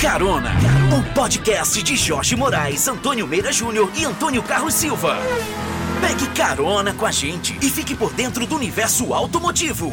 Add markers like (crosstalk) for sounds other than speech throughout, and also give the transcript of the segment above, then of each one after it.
Carona, o podcast de Jorge Moraes, Antônio Meira Júnior e Antônio Carlos Silva. Pegue carona com a gente e fique por dentro do universo automotivo.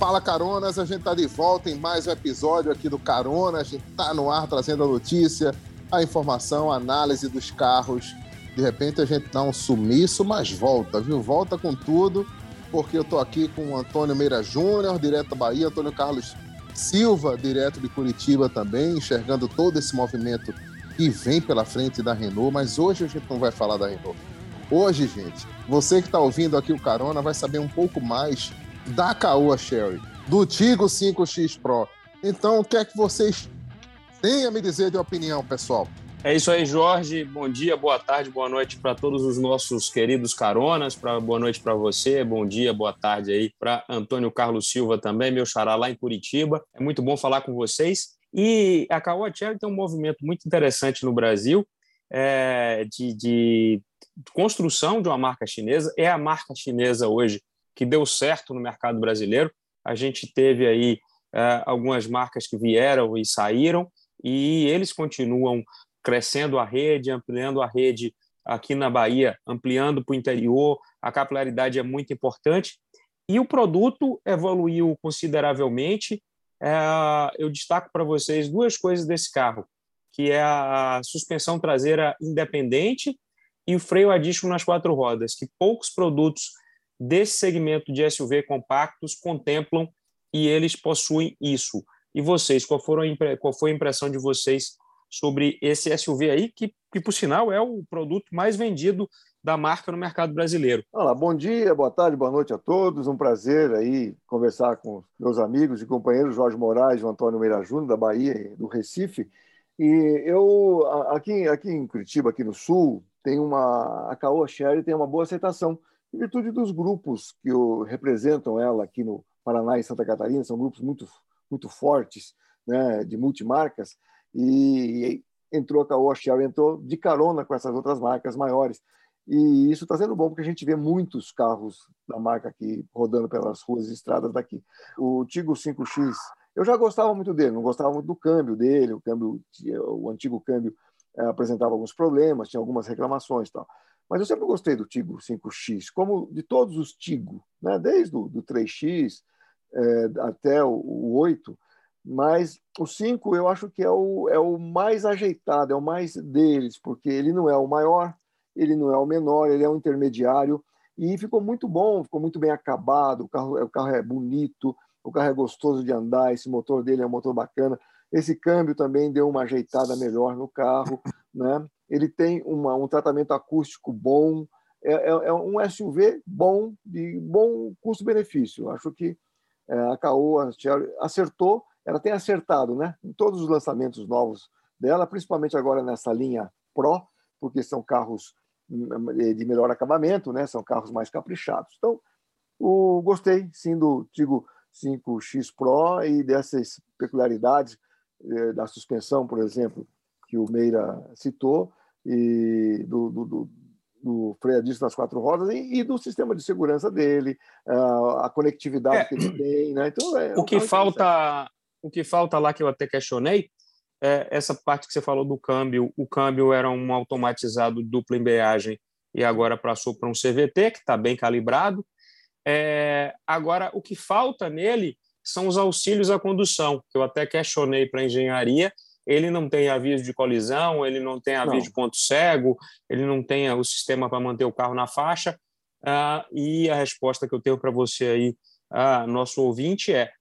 Fala Caronas, a gente tá de volta em mais um episódio aqui do Carona. A gente tá no ar trazendo a notícia, a informação, a análise dos carros. De repente a gente dá um sumiço, mas volta, viu? Volta com tudo, porque eu tô aqui com o Antônio Meira Júnior, direto da Bahia, Antônio Carlos Silva, direto de Curitiba também, enxergando todo esse movimento que vem pela frente da Renault, mas hoje a gente não vai falar da Renault. Hoje, gente, você que está ouvindo aqui o Carona vai saber um pouco mais da Caoa Sherry, do Tigo 5X Pro. Então, o que é que vocês têm a me dizer de opinião, pessoal? É isso aí, Jorge. Bom dia, boa tarde, boa noite para todos os nossos queridos caronas. Pra, boa noite para você, bom dia, boa tarde aí para Antônio Carlos Silva também, meu xará lá em Curitiba. É muito bom falar com vocês. E a Caoa tem um movimento muito interessante no Brasil é, de, de construção de uma marca chinesa. É a marca chinesa hoje que deu certo no mercado brasileiro. A gente teve aí é, algumas marcas que vieram e saíram, e eles continuam crescendo a rede, ampliando a rede aqui na Bahia, ampliando para o interior. A capilaridade é muito importante. E o produto evoluiu consideravelmente. É, eu destaco para vocês duas coisas desse carro, que é a suspensão traseira independente e o freio a disco nas quatro rodas, que poucos produtos desse segmento de SUV compactos contemplam e eles possuem isso. E vocês, qual, foram qual foi a impressão de vocês sobre esse SUV aí, que, que por sinal é o produto mais vendido da marca no mercado brasileiro. Olá, bom dia, boa tarde, boa noite a todos. Um prazer aí conversar com meus amigos e companheiros Jorge Moraes e Antônio Meira Júnior, da Bahia, do Recife. E eu, aqui, aqui em Curitiba, aqui no Sul, tem uma, a Caoa Sherry tem uma boa aceitação, em virtude dos grupos que representam ela aqui no Paraná e Santa Catarina, são grupos muito, muito fortes, né, de multimarcas, e entrou a Caoa entrou de carona com essas outras marcas maiores. E isso está sendo bom, porque a gente vê muitos carros da marca aqui rodando pelas ruas e estradas daqui. O Tigo 5X, eu já gostava muito dele, não gostava muito do câmbio dele, o câmbio, o antigo câmbio é, apresentava alguns problemas, tinha algumas reclamações tal. Mas eu sempre gostei do Tigo 5X, como de todos os Tigo, né? desde o do 3X é, até o, o 8, mas o 5 eu acho que é o, é o mais ajeitado, é o mais deles, porque ele não é o maior, ele não é o menor, ele é um intermediário e ficou muito bom, ficou muito bem acabado, o carro, o carro é bonito, o carro é gostoso de andar, esse motor dele é um motor bacana, esse câmbio também deu uma ajeitada melhor no carro, né? ele tem uma, um tratamento acústico bom, é, é, é um SUV bom, de bom custo-benefício. Acho que é, a Caoa acertou ela tem acertado né, em todos os lançamentos novos dela, principalmente agora nessa linha Pro, porque são carros hum, de melhor acabamento, né, são carros mais caprichados. Então, o, gostei sim do Tigo 5X Pro e dessas peculiaridades eh, da suspensão, por exemplo, que o Meira citou, e do, do, do, do freio a disco nas quatro rodas e, e, do sistema de segurança dele, a, a conectividade é, que ele tem. Né? Então, é, o que falta o que falta lá que eu até questionei é essa parte que você falou do câmbio. O câmbio era um automatizado dupla embreagem e agora passou para um CVT que está bem calibrado. É, agora, o que falta nele são os auxílios à condução, que eu até questionei para a engenharia. Ele não tem aviso de colisão, ele não tem aviso não. de ponto cego, ele não tem o sistema para manter o carro na faixa. Ah, e a resposta que eu tenho para você aí, ah, nosso ouvinte, é é,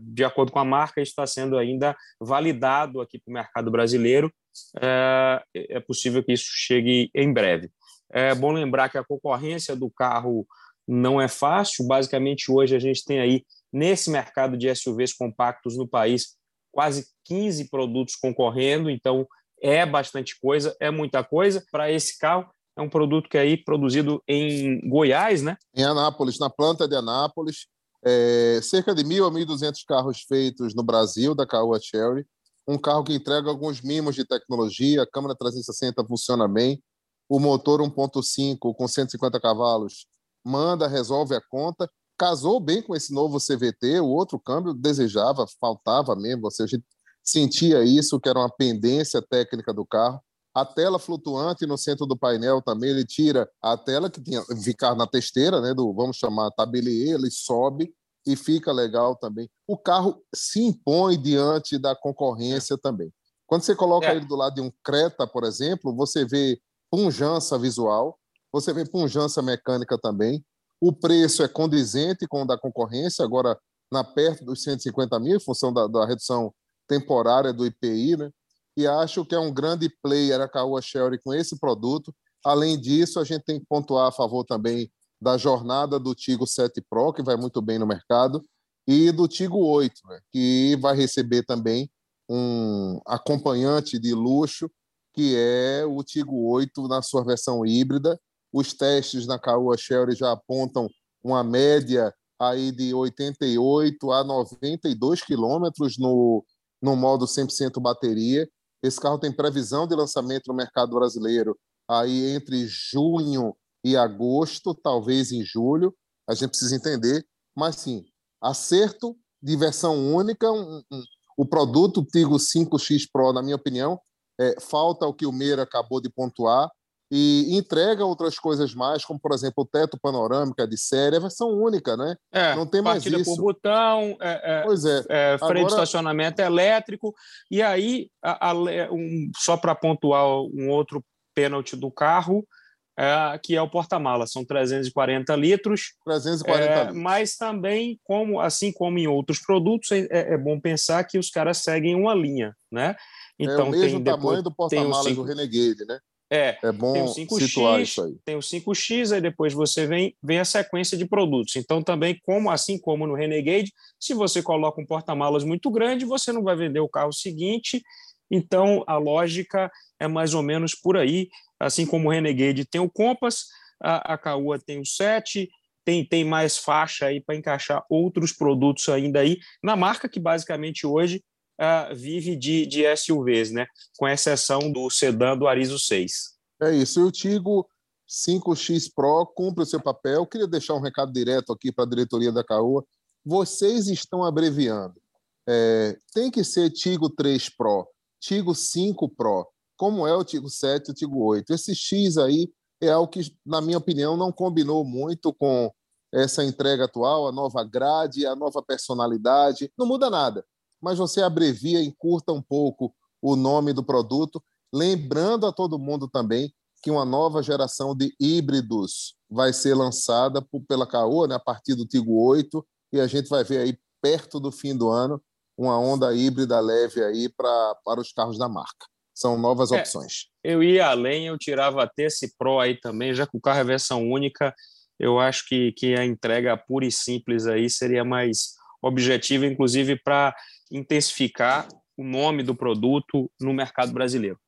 de acordo com a marca, está sendo ainda validado aqui para o mercado brasileiro. É, é possível que isso chegue em breve. É bom lembrar que a concorrência do carro não é fácil. Basicamente, hoje a gente tem aí, nesse mercado de SUVs compactos no país, quase 15 produtos concorrendo, então é bastante coisa, é muita coisa. Para esse carro, é um produto que é aí produzido em Goiás, né? Em Anápolis, na planta de Anápolis. É, cerca de 1.000 a 1.200 carros feitos no Brasil da Caoa Cherry. Um carro que entrega alguns mimos de tecnologia, a câmera 360 funciona bem, o motor 1.5 com 150 cavalos manda, resolve a conta. Casou bem com esse novo CVT, o outro câmbio desejava, faltava mesmo. Ou seja, sentia isso, que era uma pendência técnica do carro. A tela flutuante no centro do painel também, ele tira a tela que tinha ficar na testeira, né, do vamos chamar tabelier, ele sobe e fica legal também. O carro se impõe diante da concorrência também. Quando você coloca é. ele do lado de um Creta, por exemplo, você vê punjança visual, você vê punjança mecânica também. O preço é condizente com o da concorrência, agora na perto dos 150 mil, em função da, da redução temporária do IPI, né? E acho que é um grande player a Caoa Sherry com esse produto. Além disso, a gente tem que pontuar a favor também da jornada do Tigo 7 Pro, que vai muito bem no mercado, e do Tigo 8, né? que vai receber também um acompanhante de luxo, que é o Tigo 8 na sua versão híbrida. Os testes na Caoa Sherry já apontam uma média aí de 88 a 92 quilômetros no, no modo 100% bateria. Esse carro tem previsão de lançamento no mercado brasileiro aí entre junho e agosto, talvez em julho. A gente precisa entender, mas sim, acerto de versão única. Um, um, o produto Tigo 5X Pro, na minha opinião, é, falta o que o Meira acabou de pontuar e entrega outras coisas mais, como por exemplo o teto panorâmico de série, é versão única, né? É, não tem mais isso. por botão, é, é, pois é. é freio Agora... de estacionamento elétrico e aí a, a, um, só para pontuar um outro pênalti do carro, é, que é o porta-mala, são 340 litros. 340 é, litros. Mas também, como, assim como em outros produtos, é, é, bom pensar que os caras seguem uma linha, né? Então, é o mesmo tem tamanho depois, do porta-malas do Renegade, né? É, é bom tem o 5X, isso aí. Tem o 5X, aí depois você vem, vem a sequência de produtos. Então, também, como assim como no Renegade, se você coloca um porta-malas muito grande, você não vai vender o carro seguinte. Então, a lógica é mais ou menos por aí. Assim como o Renegade tem o Compass, a, a Caoa tem o 7, tem, tem mais faixa aí para encaixar outros produtos ainda aí, na marca que basicamente hoje uh, vive de, de SUVs, né? com exceção do sedã do Arizo 6. É isso. E o Tigo 5X Pro cumpre o seu papel. Eu queria deixar um recado direto aqui para a diretoria da Caoa. Vocês estão abreviando. É, tem que ser Tigo 3 Pro, Tigo 5 Pro, como é o Tigo 7 e o Tigo 8. Esse X aí é algo que, na minha opinião, não combinou muito com essa entrega atual, a nova grade, a nova personalidade. Não muda nada mas você abrevia, encurta um pouco o nome do produto, lembrando a todo mundo também que uma nova geração de híbridos vai ser lançada pela Caoa né, a partir do Tigo 8, e a gente vai ver aí perto do fim do ano uma onda híbrida leve aí pra, para os carros da marca. São novas é, opções. Eu ia além, eu tirava até esse Pro aí também, já que o carro é versão única, eu acho que, que a entrega pura e simples aí seria mais objetiva, inclusive para intensificar o nome do produto no mercado brasileiro.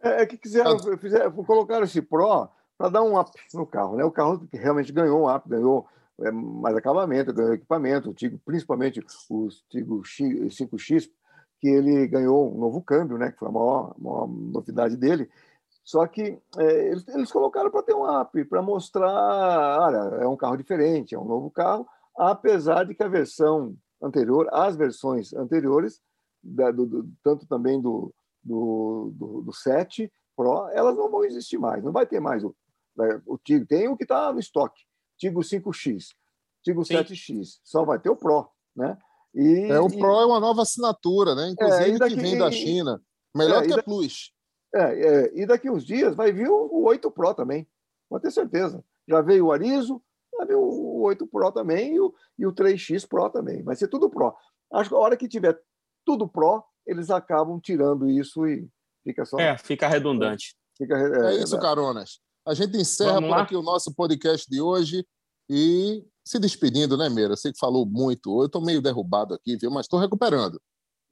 É, é que quiseram, fizeram, colocaram esse Pro para dar um up no carro. Né? O carro realmente ganhou um up, ganhou é, mais acabamento, ganhou equipamento, Tigo, principalmente o Tigo 5X, que ele ganhou um novo câmbio, né? que foi a maior, maior novidade dele. Só que é, eles, eles colocaram para ter um up, para mostrar, olha, é um carro diferente, é um novo carro, apesar de que a versão anterior, as versões anteriores, da, do, do, tanto também do, do, do, do 7 Pro, elas não vão existir mais, não vai ter mais o, o Tigo. Tem o que está no estoque, Tigo 5X, Tigo Sim. 7X, só vai ter o Pro, né? E, é, o e... Pro é uma nova assinatura, né? Inclusive é, daqui, que vem da China. Melhor é, que a Plus. É, é, e daqui uns dias vai vir o, o 8 Pro também, pode ter certeza. Já veio o Arizo, sabe, o 8 Pro também e o, e o 3X Pro também. Vai ser tudo Pro. Acho que a hora que tiver tudo Pro, eles acabam tirando isso e fica só. É, fica redundante. Fica, é, é isso, Caronas. A gente encerra por aqui o nosso podcast de hoje e se despedindo, né, Meira? Sei que falou muito. Eu estou meio derrubado aqui, viu? Mas estou recuperando.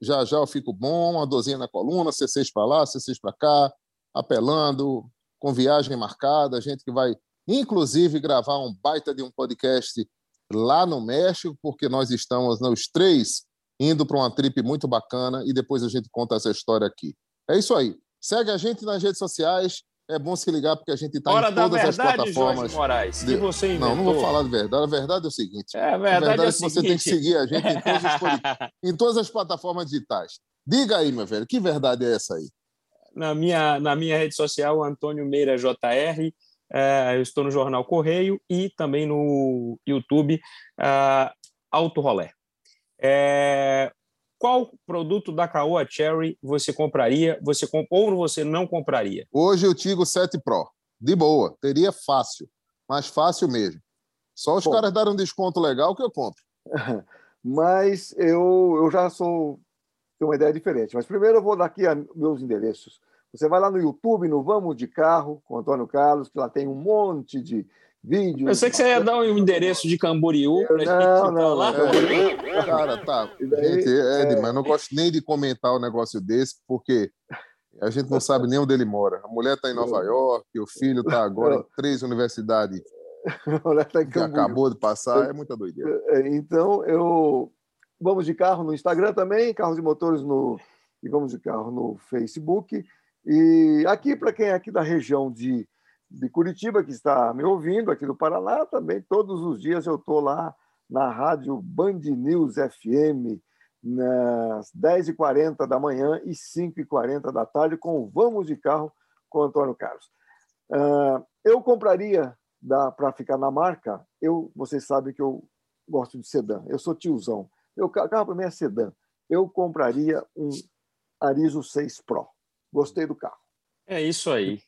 Já já eu fico bom, uma dorzinha na coluna, C6 para lá, C6 para cá, apelando, com viagem marcada, gente que vai inclusive gravar um baita de um podcast lá no México, porque nós estamos nos três indo para uma trip muito bacana e depois a gente conta essa história aqui. É isso aí. Segue a gente nas redes sociais. É bom se ligar porque a gente está em todas verdade, as plataformas. Jorge Moraes, de... que você inventou. Não, não vou falar de verdade. A verdade é o seguinte. É, a verdade, a verdade é, é que você tem que seguir a gente em, todas as, (laughs) em todas as plataformas digitais. Diga aí, meu velho, que verdade é essa aí? Na minha, na minha rede social, Antônio Meira JR, é, eu estou no Jornal Correio e também no YouTube, uh, Auto Rolé. É, qual produto da Caoa Cherry você compraria você comp ou você não compraria? Hoje eu Tigo 7 Pro. De boa, teria fácil, mas fácil mesmo. Só os Bom, caras darem um desconto legal que eu compro. (laughs) mas eu, eu já sou tenho uma ideia diferente. Mas primeiro eu vou dar aqui meus endereços. Você vai lá no YouTube, no Vamos de Carro, com Antônio Carlos, que lá tem um monte de vídeos. Eu sei que você ia dar um endereço de Camboriú para não, não, lá. É, cara, tá. Gente, Ed, é... mas não gosto nem de comentar um negócio desse, porque a gente não sabe nem onde ele mora. A mulher está em Nova York, o filho está agora em três universidades. (laughs) A mulher tá em que acabou de passar, é muita doideira. É, então, eu. Vamos de carro no Instagram também, carros e motores no. E vamos de carro no Facebook. E aqui, para quem é aqui da região de, de Curitiba, que está me ouvindo, aqui do Paraná, também todos os dias eu estou lá na rádio Band News FM, nas 10h40 da manhã e 5h40 da tarde, com o Vamos de Carro com o Antônio Carlos. Uh, eu compraria, para ficar na marca, eu, vocês sabem que eu gosto de sedã, eu sou tiozão. Meu carro para mim é sedã. Eu compraria um Arizo 6 Pro. Gostei do carro. É isso aí.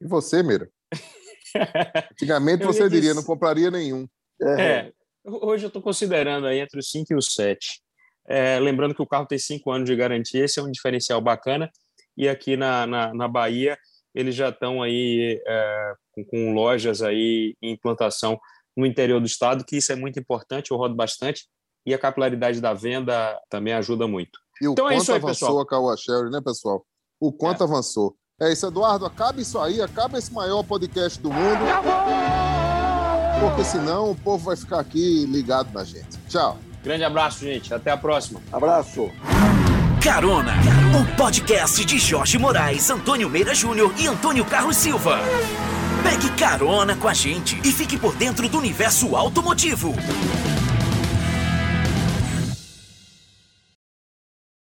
E você, Mira? (laughs) Antigamente você diria, não compraria nenhum. É. é. Hoje eu estou considerando aí entre os 5 e os 7. É, lembrando que o carro tem 5 anos de garantia, esse é um diferencial bacana. E aqui na, na, na Bahia, eles já estão aí é, com, com, lojas aí em implantação no interior do estado, que isso é muito importante, eu rodo bastante. E a capilaridade da venda também ajuda muito. E o então é isso aí, pessoal. a Caoa Sherry, né, pessoal? O quanto é. avançou. É isso, Eduardo. Acaba isso aí, acaba esse maior podcast do mundo. Porque senão o povo vai ficar aqui ligado na gente. Tchau. Grande abraço, gente. Até a próxima. Abraço. Carona, o podcast de Jorge Moraes, Antônio Meira Júnior e Antônio Carlos Silva. Pegue carona com a gente e fique por dentro do universo automotivo.